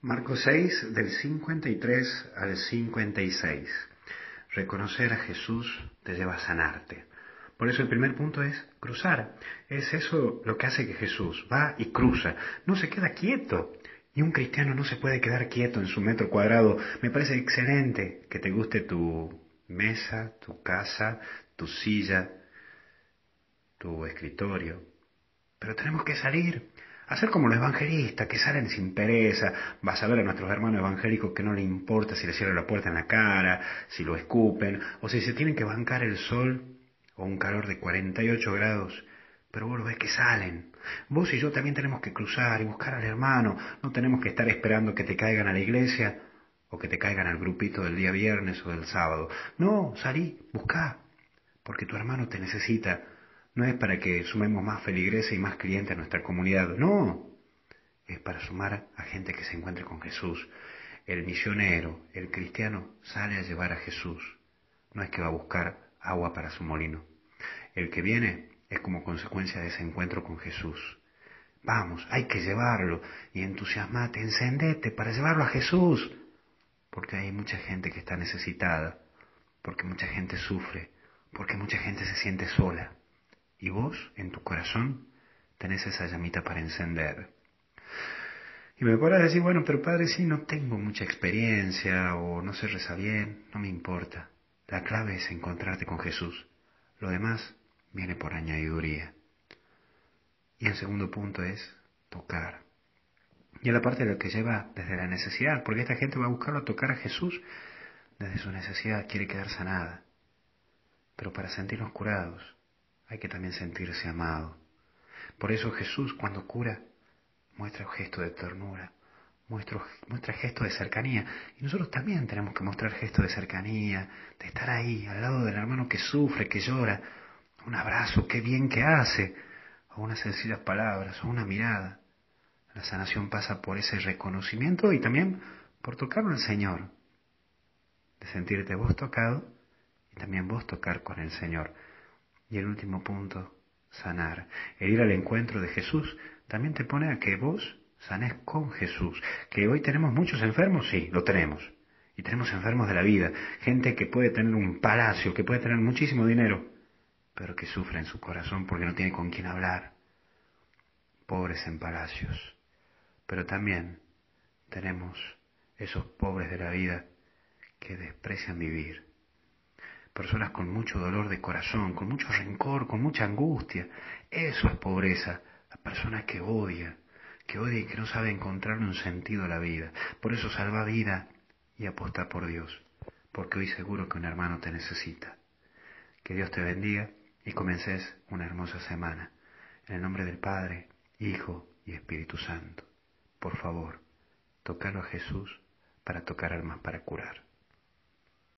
Marcos 6 del 53 al 56. Reconocer a Jesús te lleva a sanarte. Por eso el primer punto es cruzar. Es eso lo que hace que Jesús va y cruza. No se queda quieto. Y un cristiano no se puede quedar quieto en su metro cuadrado. Me parece excelente que te guste tu mesa, tu casa, tu silla, tu escritorio. Pero tenemos que salir. Hacer como los evangelistas, que salen sin pereza. Vas a ver a nuestros hermanos evangélicos que no le importa si le cierran la puerta en la cara, si lo escupen, o si se tienen que bancar el sol o un calor de 48 grados. Pero vos lo ves que salen. Vos y yo también tenemos que cruzar y buscar al hermano. No tenemos que estar esperando que te caigan a la iglesia o que te caigan al grupito del día viernes o del sábado. No, salí, buscá, porque tu hermano te necesita no es para que sumemos más feligreses y más clientes a nuestra comunidad, no, es para sumar a gente que se encuentre con Jesús. El misionero, el cristiano, sale a llevar a Jesús, no es que va a buscar agua para su molino. El que viene es como consecuencia de ese encuentro con Jesús. Vamos, hay que llevarlo y entusiasmate, encendete para llevarlo a Jesús, porque hay mucha gente que está necesitada, porque mucha gente sufre, porque mucha gente se siente sola. Y vos, en tu corazón, tenés esa llamita para encender. Y me podrás decir, bueno, pero padre, sí, no tengo mucha experiencia o no se reza bien, no me importa. La clave es encontrarte con Jesús. Lo demás viene por añadiduría. Y el segundo punto es tocar. Y es la parte de lo que lleva desde la necesidad, porque esta gente va a buscarlo a tocar a Jesús desde su necesidad, quiere quedar sanada. Pero para sentirnos curados, hay que también sentirse amado. Por eso Jesús cuando cura muestra un gesto de ternura, muestra, muestra gesto de cercanía. Y nosotros también tenemos que mostrar gesto de cercanía, de estar ahí, al lado del hermano que sufre, que llora. Un abrazo, qué bien que hace, o unas sencillas palabras, o una mirada. La sanación pasa por ese reconocimiento y también por tocarlo al Señor. De sentirte vos tocado y también vos tocar con el Señor. Y el último punto, sanar. El ir al encuentro de Jesús también te pone a que vos sanes con Jesús. Que hoy tenemos muchos enfermos, sí, lo tenemos. Y tenemos enfermos de la vida, gente que puede tener un palacio, que puede tener muchísimo dinero, pero que sufre en su corazón porque no tiene con quién hablar. Pobres en palacios. Pero también tenemos esos pobres de la vida que desprecian vivir personas con mucho dolor de corazón, con mucho rencor, con mucha angustia. Eso es pobreza. La persona que odia, que odia y que no sabe encontrar un sentido a la vida. Por eso salva vida y aposta por Dios, porque hoy seguro que un hermano te necesita. Que Dios te bendiga y comences una hermosa semana. En el nombre del Padre, Hijo y Espíritu Santo. Por favor, tocalo a Jesús para tocar almas para curar.